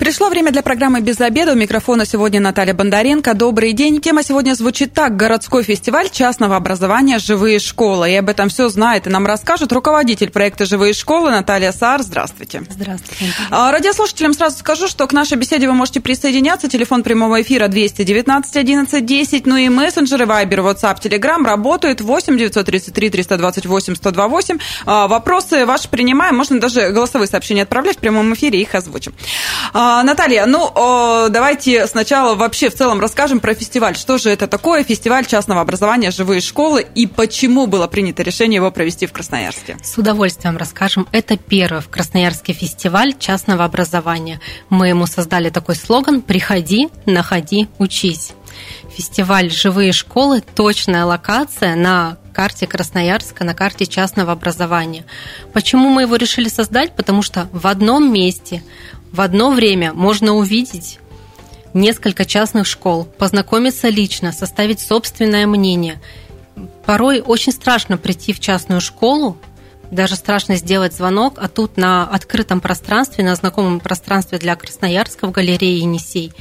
Пришло время для программы «Без обеда». У микрофона сегодня Наталья Бондаренко. Добрый день. Тема сегодня звучит так. Городской фестиваль частного образования «Живые школы». И об этом все знает и нам расскажет руководитель проекта «Живые школы» Наталья Саар. Здравствуйте. Здравствуйте. А, радиослушателям сразу скажу, что к нашей беседе вы можете присоединяться. Телефон прямого эфира 219 11 10. Ну и мессенджеры Viber, WhatsApp, Telegram работают 8 933 328 128. Вопросы ваши принимаем. Можно даже голосовые сообщения отправлять в прямом эфире, их озвучим. А, Наталья, ну давайте сначала вообще в целом расскажем про фестиваль. Что же это такое фестиваль частного образования «Живые школы» и почему было принято решение его провести в Красноярске? С удовольствием расскажем. Это первый в Красноярске фестиваль частного образования. Мы ему создали такой слоган «Приходи, находи, учись». Фестиваль «Живые школы» – точная локация на карте Красноярска, на карте частного образования. Почему мы его решили создать? Потому что в одном месте в одно время можно увидеть несколько частных школ, познакомиться лично, составить собственное мнение. Порой очень страшно прийти в частную школу, даже страшно сделать звонок, а тут на открытом пространстве, на знакомом пространстве для Красноярска в галерее «Енисей»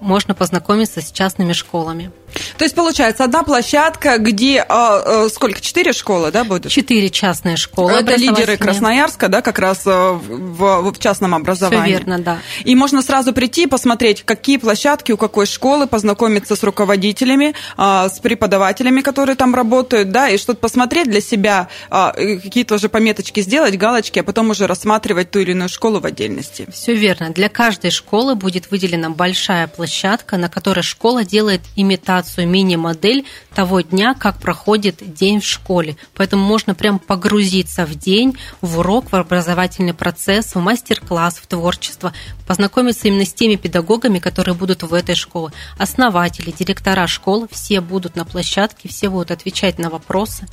можно познакомиться с частными школами. То есть, получается, одна площадка, где э, сколько? Четыре школы, да, будут? Четыре частные школы. Это лидеры Красноярска, да, как раз в, в частном образовании. Все верно, да. И можно сразу прийти, посмотреть, какие площадки, у какой школы, познакомиться с руководителями, э, с преподавателями, которые там работают, да, и что-то посмотреть для себя, э, какие-то уже пометочки сделать, галочки, а потом уже рассматривать ту или иную школу в отдельности. Все верно. Для каждой школы будет выделена большая площадка, на которой школа делает имитацию презентацию, мини-модель того дня, как проходит день в школе. Поэтому можно прям погрузиться в день, в урок, в образовательный процесс, в мастер-класс, в творчество, познакомиться именно с теми педагогами, которые будут в этой школе. Основатели, директора школ, все будут на площадке, все будут отвечать на вопросы.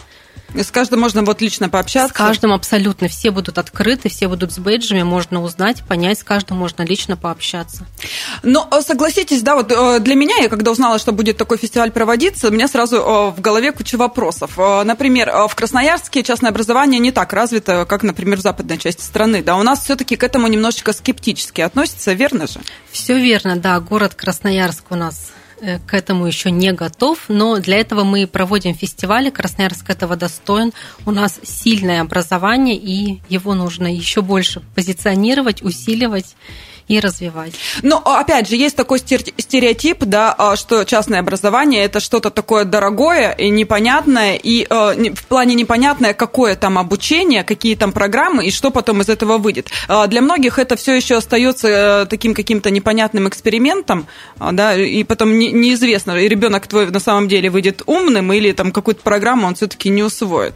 И с каждым можно вот лично пообщаться? С каждым абсолютно. Все будут открыты, все будут с бейджами, можно узнать, понять, с каждым можно лично пообщаться. Но э, согласитесь, да, вот э, для меня, я когда узнала, что будет такой фестиваль проводиться, у меня сразу э, в голове куча вопросов. Например, в Красноярске частное образование не так развито, как, например, в западной части страны. Да, у нас все-таки к этому немножечко скептически относятся, верно же? Все верно, да. Город Красноярск у нас к этому еще не готов, но для этого мы проводим фестивали, Красноярск этого достоин. У нас сильное образование, и его нужно еще больше позиционировать, усиливать и развивать. Но опять же, есть такой стереотип, да, а, что частное образование это что-то такое дорогое и непонятное, и э, в плане непонятное, какое там обучение, какие там программы и что потом из этого выйдет. А, для многих это все еще остается э, таким каким-то непонятным экспериментом, а, да, и потом неизвестно, и ребенок твой на самом деле выйдет умным или там какую-то программу он все-таки не усвоит.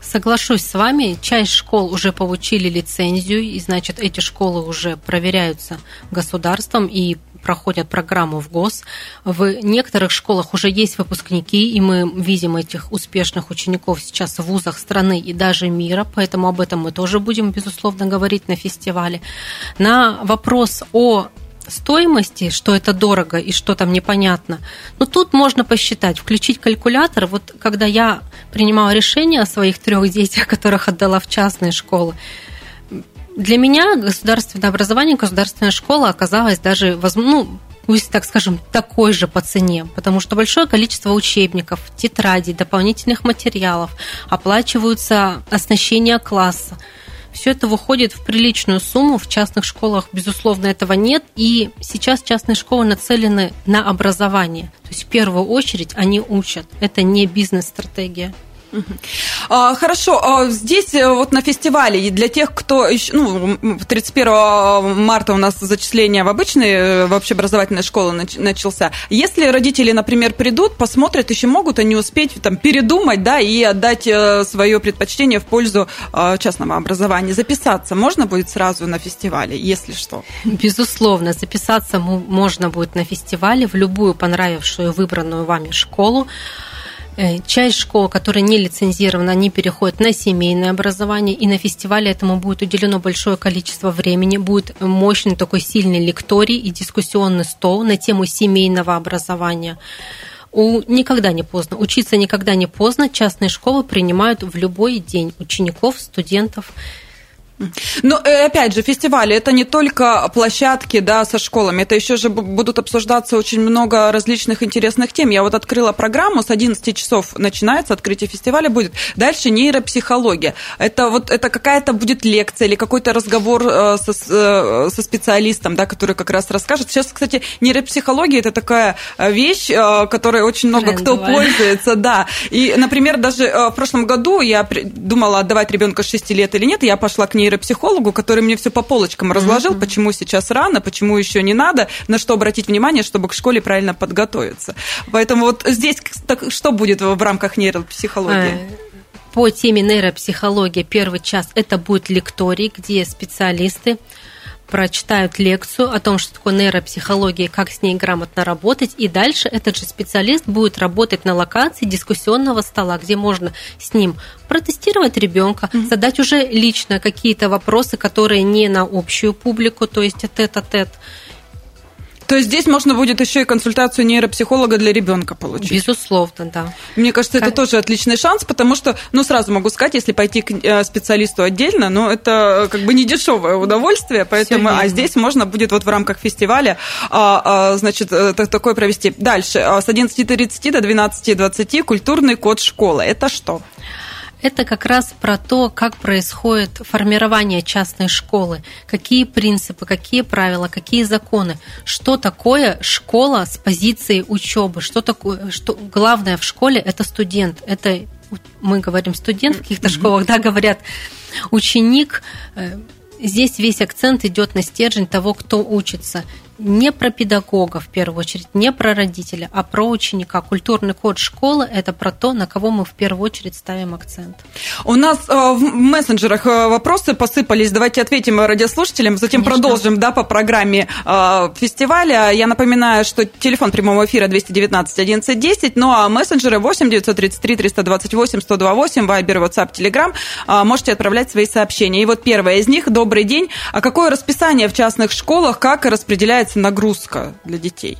Соглашусь с вами, часть школ уже получили лицензию, и значит эти школы уже проверяются государством и проходят программу в ГОС. В некоторых школах уже есть выпускники, и мы видим этих успешных учеников сейчас в вузах страны и даже мира, поэтому об этом мы тоже будем, безусловно, говорить на фестивале. На вопрос о стоимости, что это дорого и что там непонятно. Но тут можно посчитать, включить калькулятор. Вот когда я принимала решение о своих трех детях, которых отдала в частные школы, для меня государственное образование, государственная школа оказалась даже, ну, если так скажем, такой же по цене, потому что большое количество учебников, тетрадей, дополнительных материалов, оплачиваются оснащение класса все это выходит в приличную сумму. В частных школах, безусловно, этого нет. И сейчас частные школы нацелены на образование. То есть в первую очередь они учат. Это не бизнес-стратегия. А, хорошо, а здесь э, вот на фестивале для тех, кто ну, 31 марта у нас зачисление в обычные э, в общеобразовательные школы начался. Если родители, например, придут, посмотрят, еще могут они успеть там передумать, да, и отдать э, свое предпочтение в пользу частного образования. Записаться можно будет сразу на фестивале, если что? Безусловно, записаться можно будет на фестивале в любую понравившую выбранную вами школу. Э, часть школ, которые не лицензированы, они переходят на семейное образование, и на фестивале этому будет уделено большое количество времени. Будет мощный такой сильный лекторий и дискуссионный стол на тему семейного образования. У, никогда не поздно. Учиться никогда не поздно. Частные школы принимают в любой день учеников, студентов. Но э, опять же, фестивали это не только площадки, да, со школами, это еще же будут обсуждаться очень много различных интересных тем. Я вот открыла программу, с 11 часов начинается, открытие фестиваля будет. Дальше нейропсихология. Это вот это какая-то будет лекция или какой-то разговор э, со, э, со специалистом, да, который как раз расскажет. Сейчас, кстати, нейропсихология это такая вещь, которой очень много Трендовая. кто пользуется, да. И, например, даже в прошлом году я думала отдавать ребенка 6 лет или нет, и я пошла к ней нейропсихологу, который мне все по полочкам разложил, mm-hmm. почему сейчас рано, почему еще не надо, на что обратить внимание, чтобы к школе правильно подготовиться. Поэтому вот здесь так, что будет в рамках нейропсихологии? Э, по теме нейропсихология первый час это будет лекторий, где специалисты прочитают лекцию о том, что такое нейропсихология, как с ней грамотно работать, и дальше этот же специалист будет работать на локации дискуссионного стола, где можно с ним протестировать ребенка, mm-hmm. задать уже лично какие-то вопросы, которые не на общую публику, то есть тет-а-тет. -тет. То есть здесь можно будет еще и консультацию нейропсихолога для ребенка получить. Безусловно, да. Мне кажется, как... это тоже отличный шанс, потому что, ну, сразу могу сказать, если пойти к э, специалисту отдельно, ну, это э, как бы не дешевое удовольствие, поэтому, а здесь можно будет вот в рамках фестиваля, а, а, значит, э, такое провести. Дальше, с 11.30 до 12.20 культурный код школы. Это что? Это как раз про то, как происходит формирование частной школы, какие принципы, какие правила, какие законы, что такое школа с позиции учебы, что такое, что главное в школе это студент, это мы говорим студент в каких-то школах, да, говорят ученик. Э, здесь весь акцент идет на стержень того, кто учится не про педагога в первую очередь, не про родителя, а про ученика. Культурный код школы – это про то, на кого мы в первую очередь ставим акцент. У нас э, в мессенджерах э, вопросы посыпались. Давайте ответим радиослушателям, затем Конечно. продолжим да, по программе э, фестиваля. Я напоминаю, что телефон прямого эфира 219 1110, ну а мессенджеры 8 933 328 128, Вайбер, WhatsApp, Telegram. Можете отправлять свои сообщения. И вот первое из них. Добрый день. А какое расписание в частных школах, как распределяется нагрузка для детей?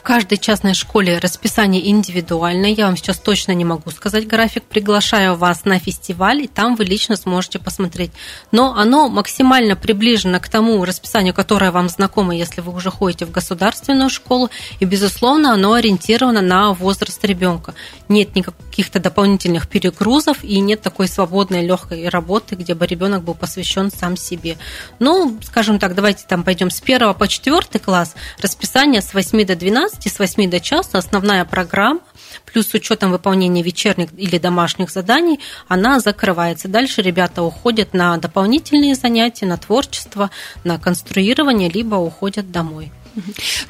В каждой частной школе расписание индивидуальное. Я вам сейчас точно не могу сказать график. Приглашаю вас на фестиваль, и там вы лично сможете посмотреть. Но оно максимально приближено к тому расписанию, которое вам знакомо, если вы уже ходите в государственную школу. И, безусловно, оно ориентировано на возраст ребенка. Нет никаких-то дополнительных перегрузов и нет такой свободной, легкой работы, где бы ребенок был посвящен сам себе. Ну, скажем так, давайте там пойдем с 1 по 4 класс. Расписание с 8 до 12 12 с 8 до часа основная программа, плюс с учетом выполнения вечерних или домашних заданий, она закрывается. Дальше ребята уходят на дополнительные занятия, на творчество, на конструирование, либо уходят домой.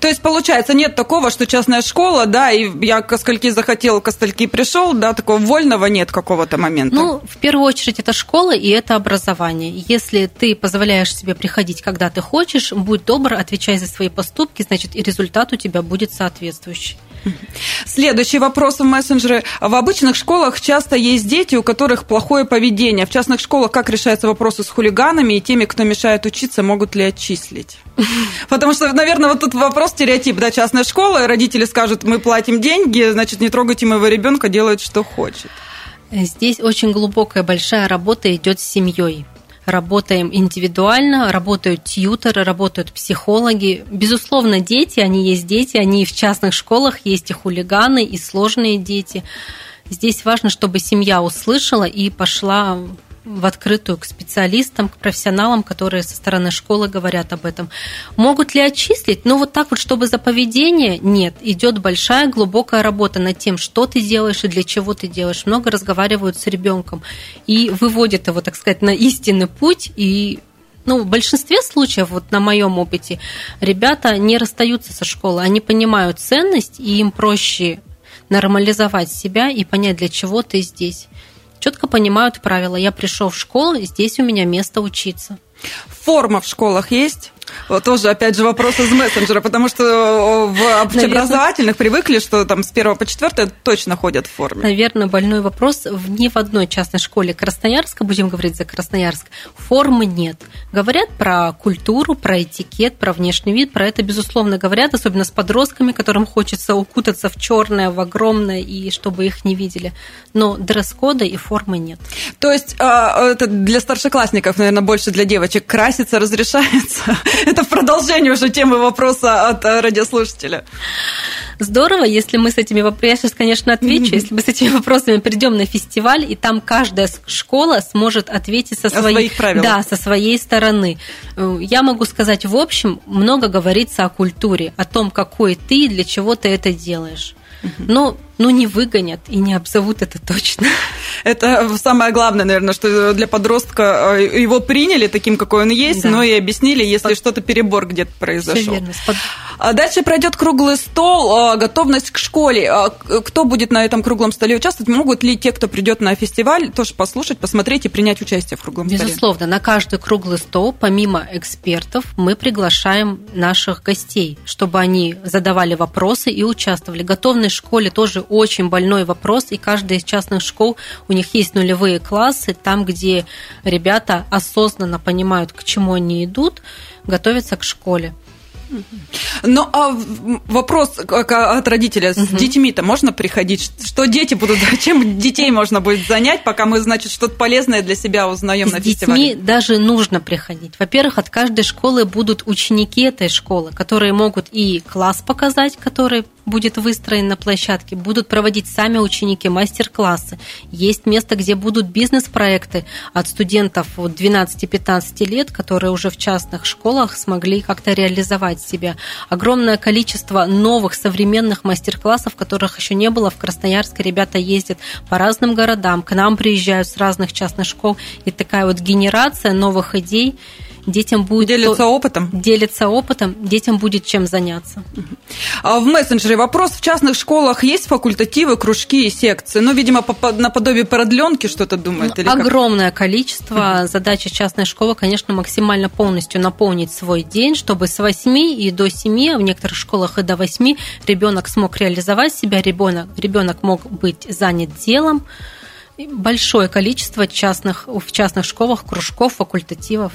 То есть, получается, нет такого, что частная школа, да, и я ко скольки захотел, ко стольки пришел, да, такого вольного нет какого-то момента. Ну, в первую очередь, это школа и это образование. Если ты позволяешь себе приходить, когда ты хочешь, будь добр, отвечай за свои поступки, значит, и результат у тебя будет соответствующий. Следующий вопрос в мессенджере. В обычных школах часто есть дети, у которых плохое поведение. В частных школах как решаются вопросы с хулиганами и теми, кто мешает учиться, могут ли отчислить? Потому что, наверное, вот тут вопрос стереотип, да, частная школа, родители скажут, мы платим деньги, значит, не трогайте моего ребенка, делает, что хочет. Здесь очень глубокая, большая работа идет с семьей работаем индивидуально, работают тьютеры, работают психологи. Безусловно, дети, они есть дети, они в частных школах есть и хулиганы, и сложные дети. Здесь важно, чтобы семья услышала и пошла в открытую к специалистам, к профессионалам, которые со стороны школы говорят об этом. Могут ли отчислить? Ну, вот так вот, чтобы за поведение? Нет. Идет большая, глубокая работа над тем, что ты делаешь и для чего ты делаешь. Много разговаривают с ребенком и выводят его, так сказать, на истинный путь и ну, в большинстве случаев, вот на моем опыте, ребята не расстаются со школы, они понимают ценность, и им проще нормализовать себя и понять, для чего ты здесь четко понимают правила. Я пришел в школу, здесь у меня место учиться. Форма в школах есть? Вот тоже, опять же, вопрос из мессенджера, потому что э, в общеобразовательных привыкли, что там с первого по четвертое точно ходят в форме. Наверное, больной вопрос. Ни в одной частной школе Красноярска, будем говорить за Красноярск, формы нет. Говорят про культуру, про этикет, про внешний вид, про это, безусловно, говорят, особенно с подростками, которым хочется укутаться в черное, в огромное, и чтобы их не видели. Но дресс-кода и формы нет. То есть а, это для старшеклассников, наверное, больше для девочек краситься разрешается? Это в продолжение уже темы вопроса от э, радиослушателя. Здорово, если мы с этими вопросами, я сейчас, конечно, отвечу, если мы с этими вопросами придем на фестиваль, и там каждая школа сможет ответить со своей, да, со своей стороны. Э, я могу сказать, в общем, много говорится о культуре, о том, какой ты и для чего ты это делаешь. Но ну, не выгонят и не обзовут это точно. Это самое главное, наверное, что для подростка э, его приняли таким, какой он есть, да. но и объяснили, если Под... что-то перебор где-то произошел. Все верно. Под... А дальше пройдет круглый стол, а, готовность к школе. А, кто будет на этом круглом столе участвовать? Могут ли те, кто придет на фестиваль, тоже послушать, посмотреть и принять участие в круглом Безусловно, столе? Безусловно, на каждый круглый стол, помимо экспертов, мы приглашаем наших гостей, чтобы они задавали вопросы и участвовали. Готовность в школе тоже очень больной вопрос, и каждая из частных школ, у них есть нулевые классы, там, где ребята осознанно понимают, к чему они идут, готовятся к школе. Ну, а вопрос от родителя. С угу. детьми-то можно приходить? Что дети будут? Чем детей можно будет занять, пока мы, значит, что-то полезное для себя узнаем на фестивале? С детьми даже нужно приходить. Во-первых, от каждой школы будут ученики этой школы, которые могут и класс показать, который будет выстроен на площадке, будут проводить сами ученики мастер-классы. Есть место, где будут бизнес-проекты от студентов 12-15 лет, которые уже в частных школах смогли как-то реализовать себя. Огромное количество новых современных мастер-классов, которых еще не было в Красноярске. Ребята ездят по разным городам, к нам приезжают с разных частных школ. И такая вот генерация новых идей детям будет... Делиться то, опытом? Делиться опытом, детям будет чем заняться. А в мессенджере вопрос. В частных школах есть факультативы, кружки и секции? Ну, видимо, наподобие продленки что-то думает? Ну, огромное как? количество. Задача частной школы, конечно, максимально полностью наполнить свой день, чтобы с 8 и до 7, в некоторых школах и до 8, ребенок смог реализовать себя, ребенок, ребенок мог быть занят делом, большое количество частных, в частных школах, кружков, факультативов.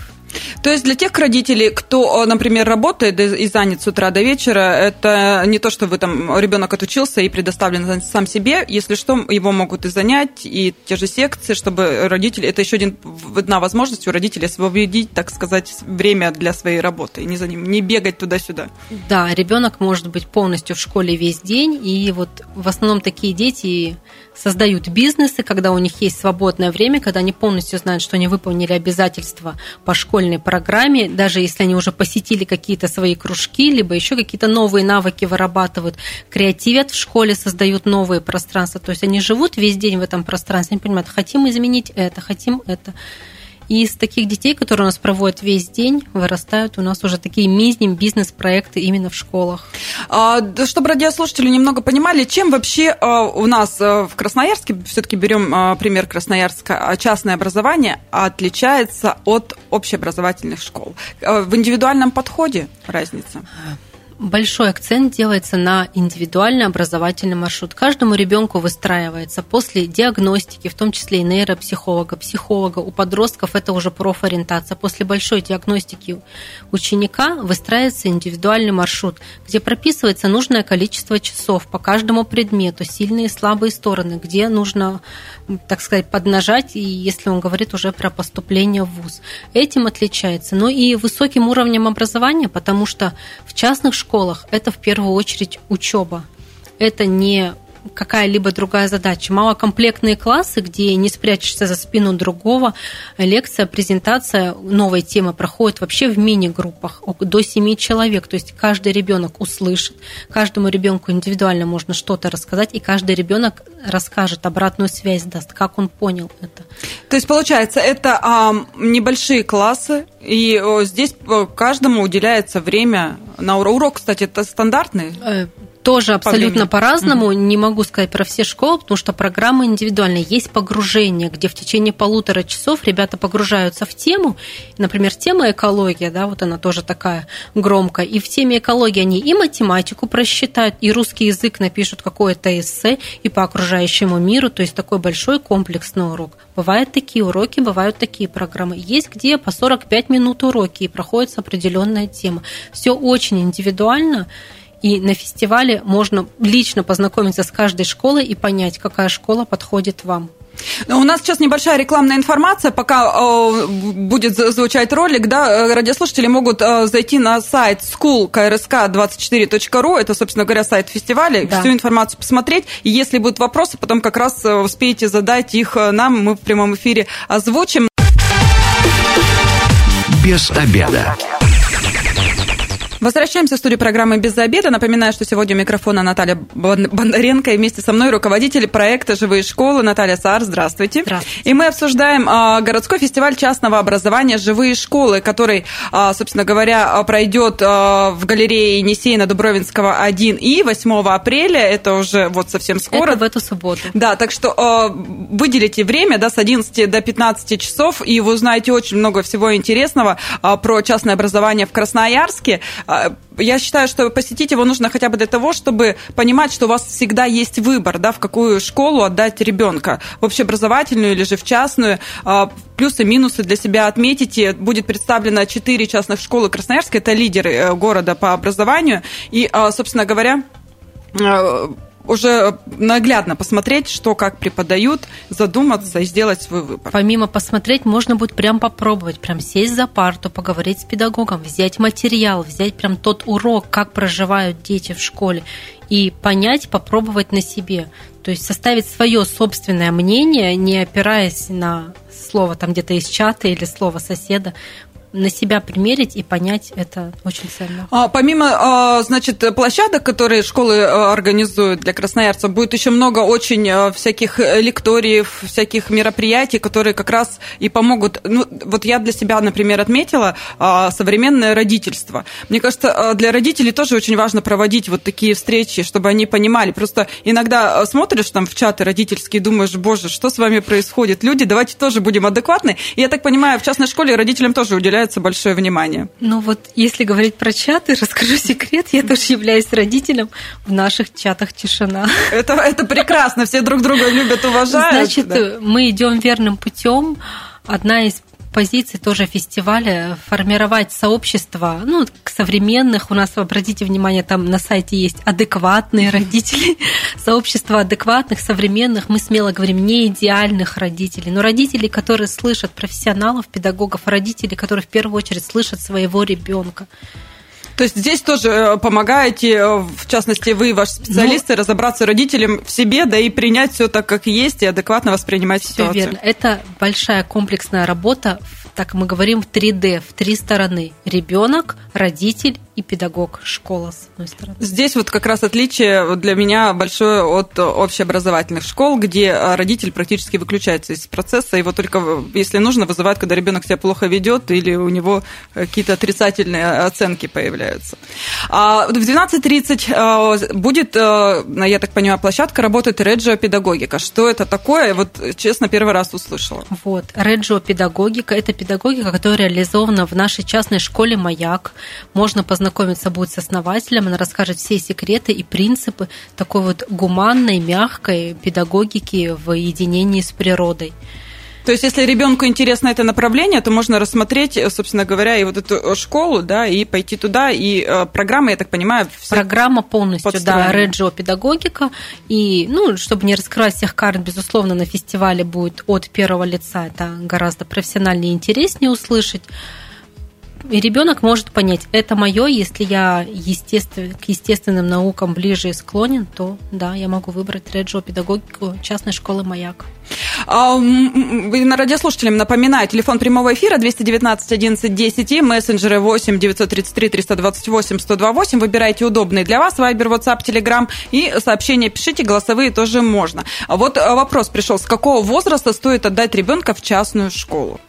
То есть для тех родителей, кто, например, работает и занят с утра до вечера, это не то, что вы там ребенок отучился и предоставлен сам себе. Если что, его могут и занять, и те же секции, чтобы родители... Это еще один, одна возможность у родителей освободить, так сказать, время для своей работы, не за ним, не бегать туда-сюда. Да, ребенок может быть полностью в школе весь день, и вот в основном такие дети создают бизнесы, когда у них есть свободное время, когда они полностью знают, что они выполнили обязательства по школьной программе, даже если они уже посетили какие-то свои кружки, либо еще какие-то новые навыки вырабатывают, креативят в школе, создают новые пространства. То есть они живут весь день в этом пространстве, они понимают, хотим изменить это, хотим это. И из таких детей, которые у нас проводят весь день, вырастают у нас уже такие мини-бизнес-проекты именно в школах. А, чтобы радиослушатели немного понимали, чем вообще а, у нас а, в Красноярске, все-таки берем пример Красноярска, частное образование отличается от общеобразовательных школ. В индивидуальном подходе разница? Большой акцент делается на индивидуальный образовательный маршрут. Каждому ребенку выстраивается после диагностики, в том числе и нейропсихолога, психолога. У подростков это уже профориентация. После большой диагностики ученика выстраивается индивидуальный маршрут, где прописывается нужное количество часов по каждому предмету, сильные и слабые стороны, где нужно, так сказать, поднажать, и если он говорит уже про поступление в ВУЗ. Этим отличается. Но и высоким уровнем образования, потому что в частных школах школах это в первую очередь учеба. Это не какая-либо другая задача. Малокомплектные классы, где не спрячешься за спину другого, лекция, презентация новой темы проходит вообще в мини-группах до 7 человек. То есть каждый ребенок услышит, каждому ребенку индивидуально можно что-то рассказать, и каждый ребенок расскажет, обратную связь даст, как он понял это. То есть получается, это а, небольшие классы, и о, здесь каждому уделяется время на урок. Урок, кстати, это стандартный? Тоже абсолютно по по-разному. Mm-hmm. Не могу сказать про все школы, потому что программа индивидуальная. Есть погружение, где в течение полутора часов ребята погружаются в тему. Например, тема экология, да, вот она тоже такая громкая. И в теме экологии они и математику просчитают, и русский язык напишут какое-то эссе, и по окружающему миру. То есть такой большой комплексный урок. Бывают такие уроки, бывают такие программы. Есть где по 45 минут уроки, и проходится определенная тема. Все очень индивидуально. И на фестивале можно лично познакомиться с каждой школой и понять, какая школа подходит вам. У нас сейчас небольшая рекламная информация, пока э, будет звучать ролик, да, радиослушатели могут э, зайти на сайт schoolkrsk24.ru, это, собственно говоря, сайт фестиваля, да. всю информацию посмотреть, и если будут вопросы, потом как раз э, успеете задать их э, нам, мы в прямом эфире озвучим. Без обеда. Возвращаемся в студию программы «Без обеда». Напоминаю, что сегодня у микрофона Наталья Бондаренко и вместе со мной руководитель проекта «Живые школы» Наталья Саар. Здравствуйте. Здравствуйте. И мы обсуждаем а, городской фестиваль частного образования «Живые школы», который, а, собственно говоря, пройдет а, в галерее Енисея Дубровинского 1 и 8 апреля. Это уже вот совсем скоро. Это в эту субботу. Да, так что выделите время да, с 11 до 15 часов, и вы узнаете очень много всего интересного про частное образование в Красноярске. А, я считаю, что посетить его нужно хотя бы для того, чтобы понимать, что у вас всегда есть выбор, да, в какую школу отдать ребенка, в общеобразовательную или же в частную. А, плюсы, минусы для себя отметите. Будет представлено четыре частных школы Красноярска, это лидеры э, города по образованию. И, а, собственно говоря, уже наглядно посмотреть, что как преподают, задуматься и сделать свой выбор. Помимо посмотреть, можно будет прям попробовать, прям сесть за парту, поговорить с педагогом, взять материал, взять прям тот урок, как проживают дети в школе, и понять, попробовать на себе. То есть составить свое собственное мнение, не опираясь на слово там где-то из чата или слово соседа, на себя примерить и понять это очень ценно. А, помимо, а, значит, площадок, которые школы а, организуют для красноярцев, будет еще много очень а, всяких лекториев, всяких мероприятий, которые как раз и помогут. Ну, вот я для себя, например, отметила современное родительство. Мне кажется, для родителей тоже очень важно проводить вот такие встречи, чтобы они понимали. Просто иногда смотришь там в чаты родительские, думаешь, боже, что с вами происходит? Люди, давайте тоже будем адекватны. И я так понимаю, в частной школе родителям тоже уделяют уделяется большое внимание. Ну вот, если говорить про чаты, расскажу секрет, я тоже являюсь родителем, в наших чатах тишина. Это, это прекрасно, все друг друга любят, уважают. Значит, да. мы идем верным путем. Одна из позиции тоже фестиваля формировать сообщество, ну, современных, у нас, обратите внимание, там на сайте есть адекватные родители, сообщество адекватных, современных, мы смело говорим, не идеальных родителей, но родителей, которые слышат профессионалов, педагогов, родителей, которые в первую очередь слышат своего ребенка. То есть здесь тоже э, помогаете, э, в частности, вы, ваши специалисты, ну, разобраться родителям в себе, да и принять все так, как есть, и адекватно воспринимать все ситуацию. верно. Это большая комплексная работа, так мы говорим, в 3D, в три стороны. Ребенок, родитель и педагог, школа, с одной стороны. Здесь вот как раз отличие для меня большое от общеобразовательных школ, где родитель практически выключается из процесса, его только, если нужно, вызывают, когда ребенок себя плохо ведет или у него какие-то отрицательные оценки появляются. А в 12.30 а, будет, а, я так понимаю, площадка работает Реджио Педагогика. Что это такое? Вот, честно, первый раз услышала. Вот, Реджио Педагогика – это педагогика, которая реализована в нашей частной школе «Маяк». Можно познакомиться познакомиться будет с основателем, она расскажет все секреты и принципы такой вот гуманной, мягкой педагогики в единении с природой. То есть, если ребенку интересно это направление, то можно рассмотреть, собственно говоря, и вот эту школу, да, и пойти туда. И э, программа, я так понимаю, программа полностью, подстроена. да, Реджио педагогика. И, ну, чтобы не раскрывать всех карт, безусловно, на фестивале будет от первого лица. Это гораздо профессиональнее и интереснее услышать. И ребенок может понять, это мое, если я естествен, к естественным наукам ближе склонен, то да, я могу выбрать Реджио педагогику частной школы «Маяк». А, на радиослушателям напоминаю, телефон прямого эфира 219 11 10 и мессенджеры 8 933 328 128. Выбирайте удобный для вас, Вайбер, WhatsApp, Telegram и сообщения пишите, голосовые тоже можно. А вот вопрос пришел, с какого возраста стоит отдать ребенка в частную школу?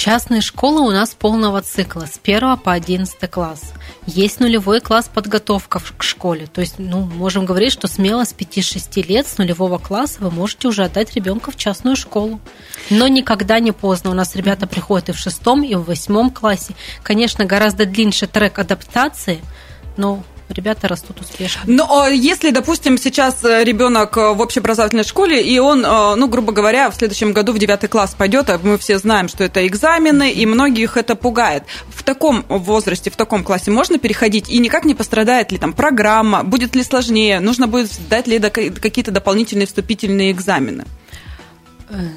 Частные школы у нас полного цикла с 1 по 11 класс. Есть нулевой класс подготовка к школе. То есть, ну, можем говорить, что смело с 5-6 лет, с нулевого класса вы можете уже отдать ребенка в частную школу. Но никогда не поздно. У нас ребята приходят и в шестом, и в восьмом классе. Конечно, гораздо длиннее трек адаптации, но ребята растут успешно. Но если, допустим, сейчас э, ребенок э, в общеобразовательной школе, и он, э, ну, грубо говоря, в следующем году в девятый класс пойдет, а мы все знаем, что это экзамены, и многих это пугает. В таком возрасте, в таком классе можно переходить, и никак не пострадает ли там программа, будет ли сложнее, нужно будет сдать ли какие-то дополнительные вступительные экзамены?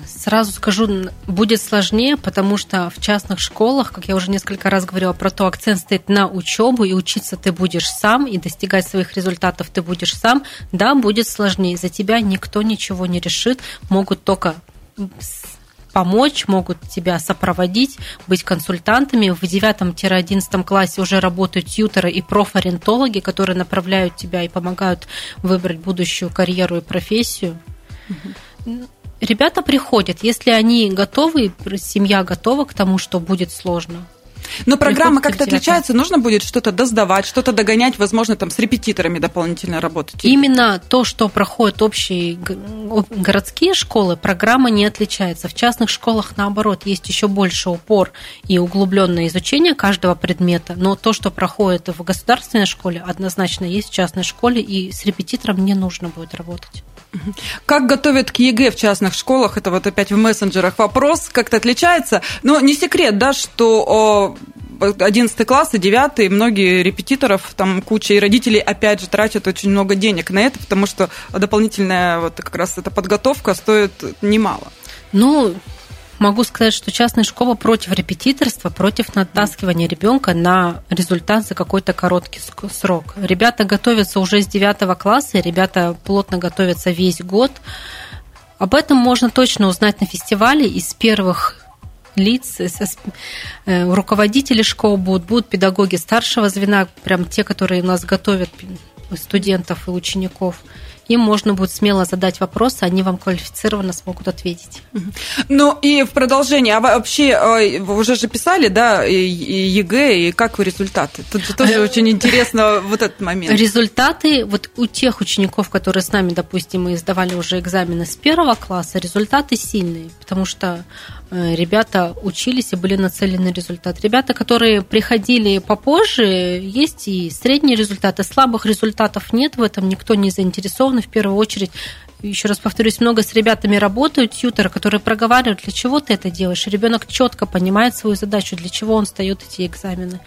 Сразу скажу, будет сложнее, потому что в частных школах, как я уже несколько раз говорила про то, акцент стоит на учебу, и учиться ты будешь сам, и достигать своих результатов ты будешь сам. Да, будет сложнее. За тебя никто ничего не решит. Могут только помочь, могут тебя сопроводить, быть консультантами. В 9-11 классе уже работают тьютеры и профориентологи, которые направляют тебя и помогают выбрать будущую карьеру и профессию. Угу ребята приходят, если они готовы, семья готова к тому, что будет сложно. Но программа как-то отличается, нужно будет что-то доздавать, что-то догонять, возможно, там с репетиторами дополнительно работать. Именно то, что проходят общие городские школы, программа не отличается. В частных школах, наоборот, есть еще больше упор и углубленное изучение каждого предмета, но то, что проходит в государственной школе, однозначно есть в частной школе, и с репетитором не нужно будет работать. Как готовят к ЕГЭ в частных школах? Это вот опять в мессенджерах вопрос. Как-то отличается? Но не секрет, да, что 11 класс и 9, многие репетиторов, там куча, и родители, опять же, тратят очень много денег на это, потому что дополнительная вот как раз эта подготовка стоит немало. Ну, могу сказать, что частная школа против репетиторства, против натаскивания ребенка на результат за какой-то короткий срок. Ребята готовятся уже с 9 класса, ребята плотно готовятся весь год. Об этом можно точно узнать на фестивале из первых лиц, э, руководители школ будут, будут педагоги старшего звена, прям те, которые нас готовят студентов и учеников им можно будет смело задать вопросы, они вам квалифицированно смогут ответить. Ну и в продолжение, а вообще э, вы уже же писали, да, ЕГЭ, и как вы результаты? Тут тоже э, очень интересно вот этот момент. Результаты, вот у тех учеников, которые с нами, допустим, мы сдавали уже экзамены с первого класса, результаты сильные, потому что ребята учились и были нацелены на результат. Ребята, которые приходили попозже, есть и средние результаты, слабых результатов нет, в этом никто не заинтересован в первую очередь, еще раз повторюсь, много с ребятами работают, тьютеры, которые проговаривают, для чего ты это делаешь. Ребенок четко понимает свою задачу, для чего он сдает эти экзамены.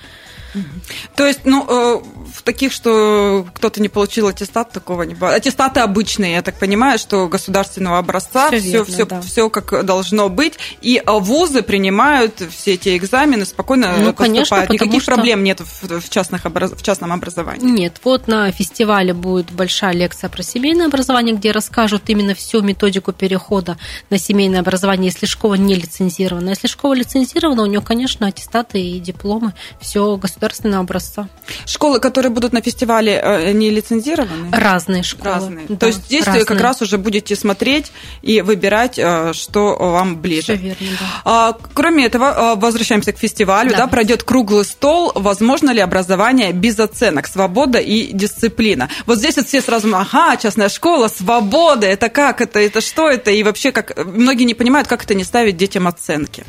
То есть, ну, э, в таких, что кто-то не получил аттестат, такого не бывает. Аттестаты обычные, я так понимаю, что государственного образца, все, все, все, да. все как должно быть. И э, вузы принимают все эти экзамены, спокойно ну, поступают. Конечно, Никаких что... проблем нет в, частных образ... в частном образовании. Нет, вот на фестивале будет большая лекция про семейное образование, где расскажут именно всю методику перехода на семейное образование, если школа не лицензирована. Если школа лицензирована, у нее, конечно, аттестаты и дипломы, все государственное государственного образца. Школы, которые будут на фестивале, э, не лицензированы? Разные школы. Разные. Да, То есть здесь разные. как раз уже будете смотреть и выбирать, э, что вам ближе. Все верно, да. А, кроме этого, э, возвращаемся к фестивалю. Да. Да, пройдет круглый стол. Возможно ли образование без оценок, свобода и дисциплина? Вот здесь вот все сразу, ага, частная школа, свобода, это как это, это что это? И вообще, как многие не понимают, как это не ставить детям оценки.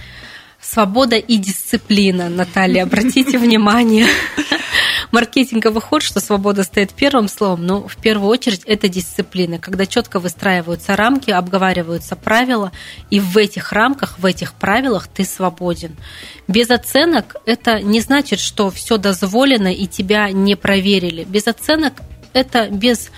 Свобода и дисциплина, Наталья, обратите внимание. Маркетинговый ход, что свобода стоит первым словом, но в первую очередь это дисциплина, когда четко выстраиваются рамки, обговариваются правила, и в этих рамках, в этих правилах ты свободен. Без оценок это не значит, что все дозволено и тебя не проверили. Без оценок это без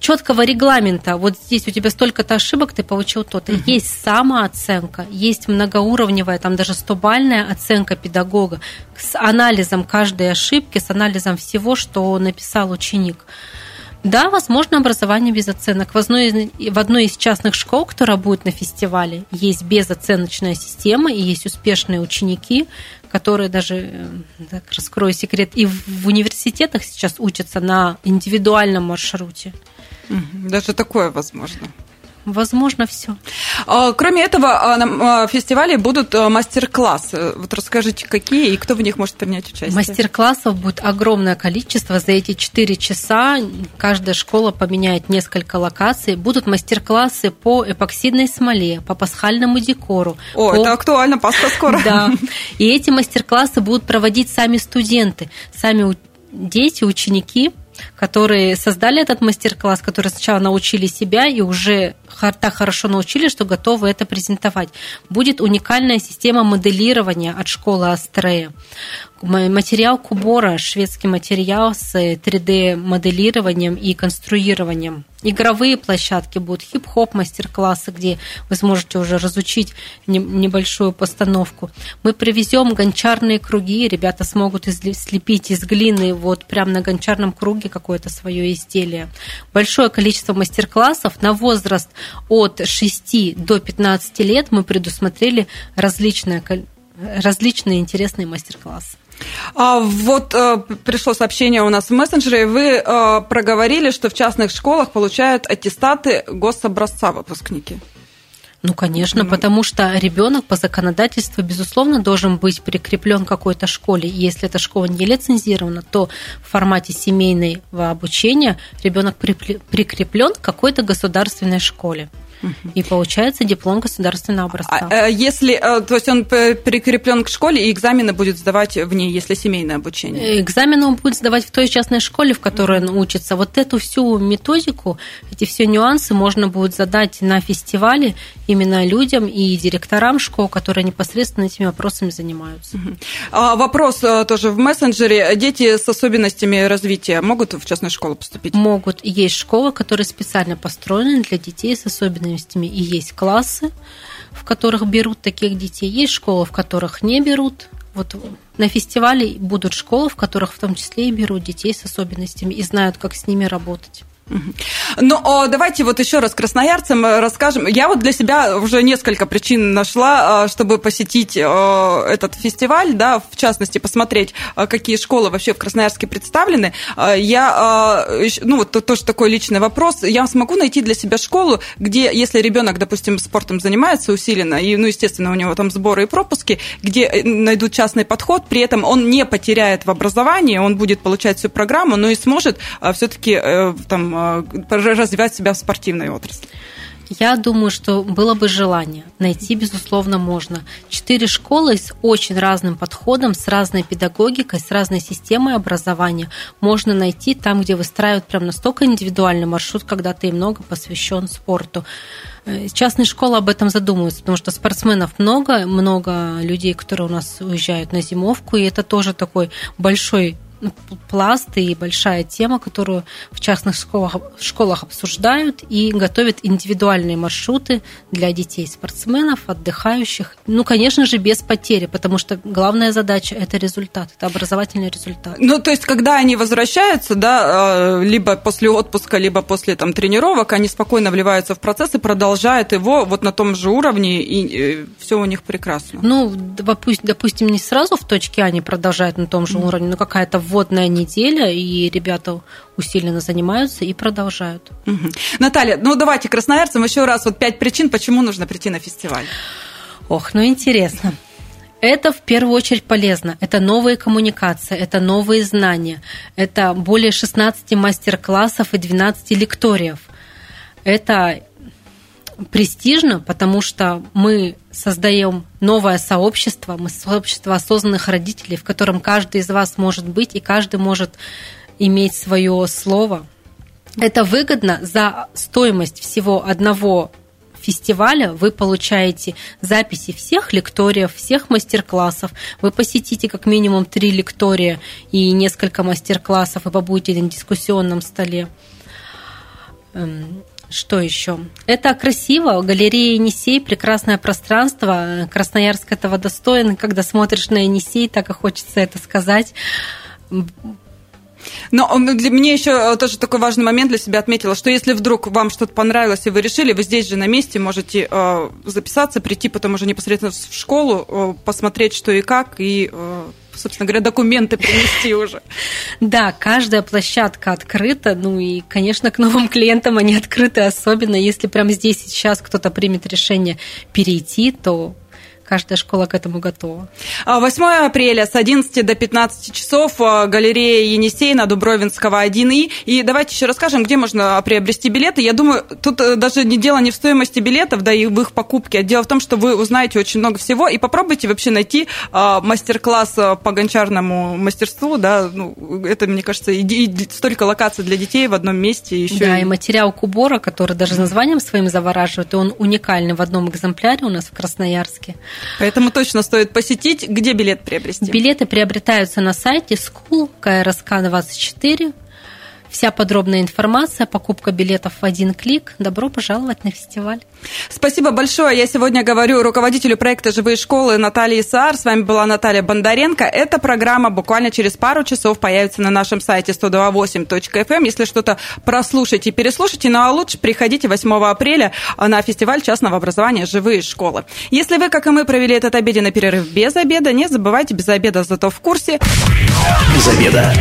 четкого регламента. Вот здесь у тебя столько-то ошибок, ты получил то-то. Угу. Есть самооценка, есть многоуровневая, там даже стобальная оценка педагога с анализом каждой ошибки, с анализом всего, что написал ученик. Да, возможно, образование без оценок. В одной, из, в одной из частных школ, которая будет на фестивале, есть безоценочная система и есть успешные ученики, которые даже, э, так, раскрою секрет, и в университетах сейчас учатся на индивидуальном маршруте. Даже такое возможно. Возможно, все. А, кроме этого, а, на фестивале будут мастер-классы. Вот расскажите, какие и кто в них может принять участие? Мастер-классов будет огромное количество. За эти 4 часа каждая школа поменяет несколько локаций. Будут мастер-классы по эпоксидной смоле, по пасхальному декору. О, по... это актуально, Пасха скоро. Да. И эти мастер-классы будут проводить сами студенты, сами дети, ученики которые создали этот мастер-класс, которые сначала научили себя и уже так хорошо научили, что готовы это презентовать. Будет уникальная система моделирования от школы Астрея. Материал Кубора, шведский материал с 3D-моделированием и конструированием. Игровые площадки будут, хип-хоп мастер-классы, где вы сможете уже разучить небольшую постановку. Мы привезем гончарные круги, ребята смогут слепить из глины вот прямо на гончарном круге какое-то свое изделие. Большое количество мастер-классов на возраст от 6 до 15 лет мы предусмотрели различные, различные интересные мастер-классы. А, вот а, пришло сообщение у нас в мессенджере. Вы а, проговорили, что в частных школах получают аттестаты гособразца выпускники. Ну, конечно, ну, потому что ребенок по законодательству, безусловно, должен быть прикреплен к какой-то школе. И если эта школа не лицензирована, то в формате семейного обучения ребенок прикреплен к какой-то государственной школе. И получается диплом государственного образца. А, э, если, э, то есть он прикреплен к школе, и экзамены будет сдавать в ней, если семейное обучение? Экзамены он будет сдавать в той частной школе, в которой он учится. Вот эту всю методику, эти все нюансы можно будет задать на фестивале именно людям и директорам школ, которые непосредственно этими вопросами занимаются. А, вопрос э, тоже в мессенджере. Дети с особенностями развития могут в частную школу поступить? Могут. Есть школы, которые специально построены для детей с особенностями особенностями. И есть классы, в которых берут таких детей, есть школы, в которых не берут. Вот на фестивале будут школы, в которых в том числе и берут детей с особенностями и знают, как с ними работать. Ну, давайте вот еще раз красноярцам э, расскажем. Я вот для себя уже несколько причин нашла, э, чтобы посетить э, этот фестиваль, да, в частности, посмотреть, какие школы вообще в Красноярске представлены. Я, ну, вот тоже такой личный вопрос. Я смогу найти для себя школу, где, если ребенок, допустим, спортом занимается усиленно, и, ну, естественно, у него там сборы и пропуски, где найдут частный подход, при этом он не потеряет в образовании, он будет получать всю программу, но и сможет все-таки там Э, развивать себя в спортивной отрасли? Я думаю, что было бы желание. Найти, безусловно, можно. Четыре школы с очень разным подходом, с разной педагогикой, с разной системой образования можно найти там, где выстраивают прям настолько индивидуальный маршрут, когда ты много посвящен спорту. Э, частные школы об этом задумываются, потому что спортсменов много, много людей, которые у нас уезжают на зимовку, и это тоже такой большой пласт и большая тема, которую в частных школах, школах обсуждают и готовят индивидуальные маршруты для детей, спортсменов, отдыхающих. Ну, конечно же, без потери, потому что главная задача – это результат, это образовательный результат. Ну, то есть, когда они возвращаются, да, э, либо после отпуска, либо после там, тренировок, они спокойно вливаются в процесс и продолжают его вот на том же уровне, и э, все у них прекрасно. Ну, допустим, не сразу в точке А они продолжают на том же уровне, но какая-то вводная неделя, и ребята усиленно занимаются и продолжают. Угу. Наталья, ну давайте красноярцам еще раз вот пять причин, почему нужно прийти на фестиваль. Ох, ну интересно. Это в первую очередь полезно. Это новые коммуникации, это новые знания, это более 16 мастер-классов и 12 лекториев. Это престижно, потому что мы создаем новое сообщество, мы сообщество осознанных родителей, в котором каждый из вас может быть и каждый может иметь свое слово. Это выгодно за стоимость всего одного фестиваля вы получаете записи всех лекториев, всех мастер-классов. Вы посетите как минимум три лектория и несколько мастер-классов, и побудете на дискуссионном столе. Что еще? Это красиво. Галерея Енисей, прекрасное пространство. Красноярск этого достоин. Когда смотришь на Енисей, так и хочется это сказать. Но для меня еще э, тоже такой важный момент для себя отметила, что если вдруг вам что-то понравилось и вы решили, вы здесь же на месте можете э, записаться, прийти потом уже непосредственно в школу, э, посмотреть, что и как, и собственно говоря, документы принести уже. Да, каждая площадка открыта, ну и, конечно, к новым клиентам они открыты, особенно если прямо здесь сейчас кто-то примет решение перейти, то каждая школа к этому готова. 8 а, апреля с 11 до 15 часов а, галерея Енисей на Дубровинского 1И. И давайте еще расскажем, где можно приобрести билеты. Я думаю, тут э, даже не дело не в стоимости билетов, да и в их покупке, а дело в том, что вы узнаете очень много всего и попробуйте вообще найти а, мастер-класс по гончарному мастерству, да, ну, это, мне кажется, и, и столько локаций для детей в одном месте. Еще да, и... и материал Кубора, который даже названием своим завораживает, и он уникальный в одном экземпляре у нас в Красноярске. Поэтому точно стоит посетить. Где билет приобрести? Билеты приобретаются на сайте School KRSK 24 Вся подробная информация, покупка билетов в один клик. Добро пожаловать на фестиваль. Спасибо большое. Я сегодня говорю руководителю проекта «Живые школы» Наталье Саар. С вами была Наталья Бондаренко. Эта программа буквально через пару часов появится на нашем сайте 128.fm. Эм. Если что-то прослушайте и переслушайте, ну а лучше приходите 8 апреля на фестиваль частного образования «Живые школы». Если вы, как и мы, провели этот обеденный перерыв без обеда, не забывайте без обеда, зато в курсе. Без обеда.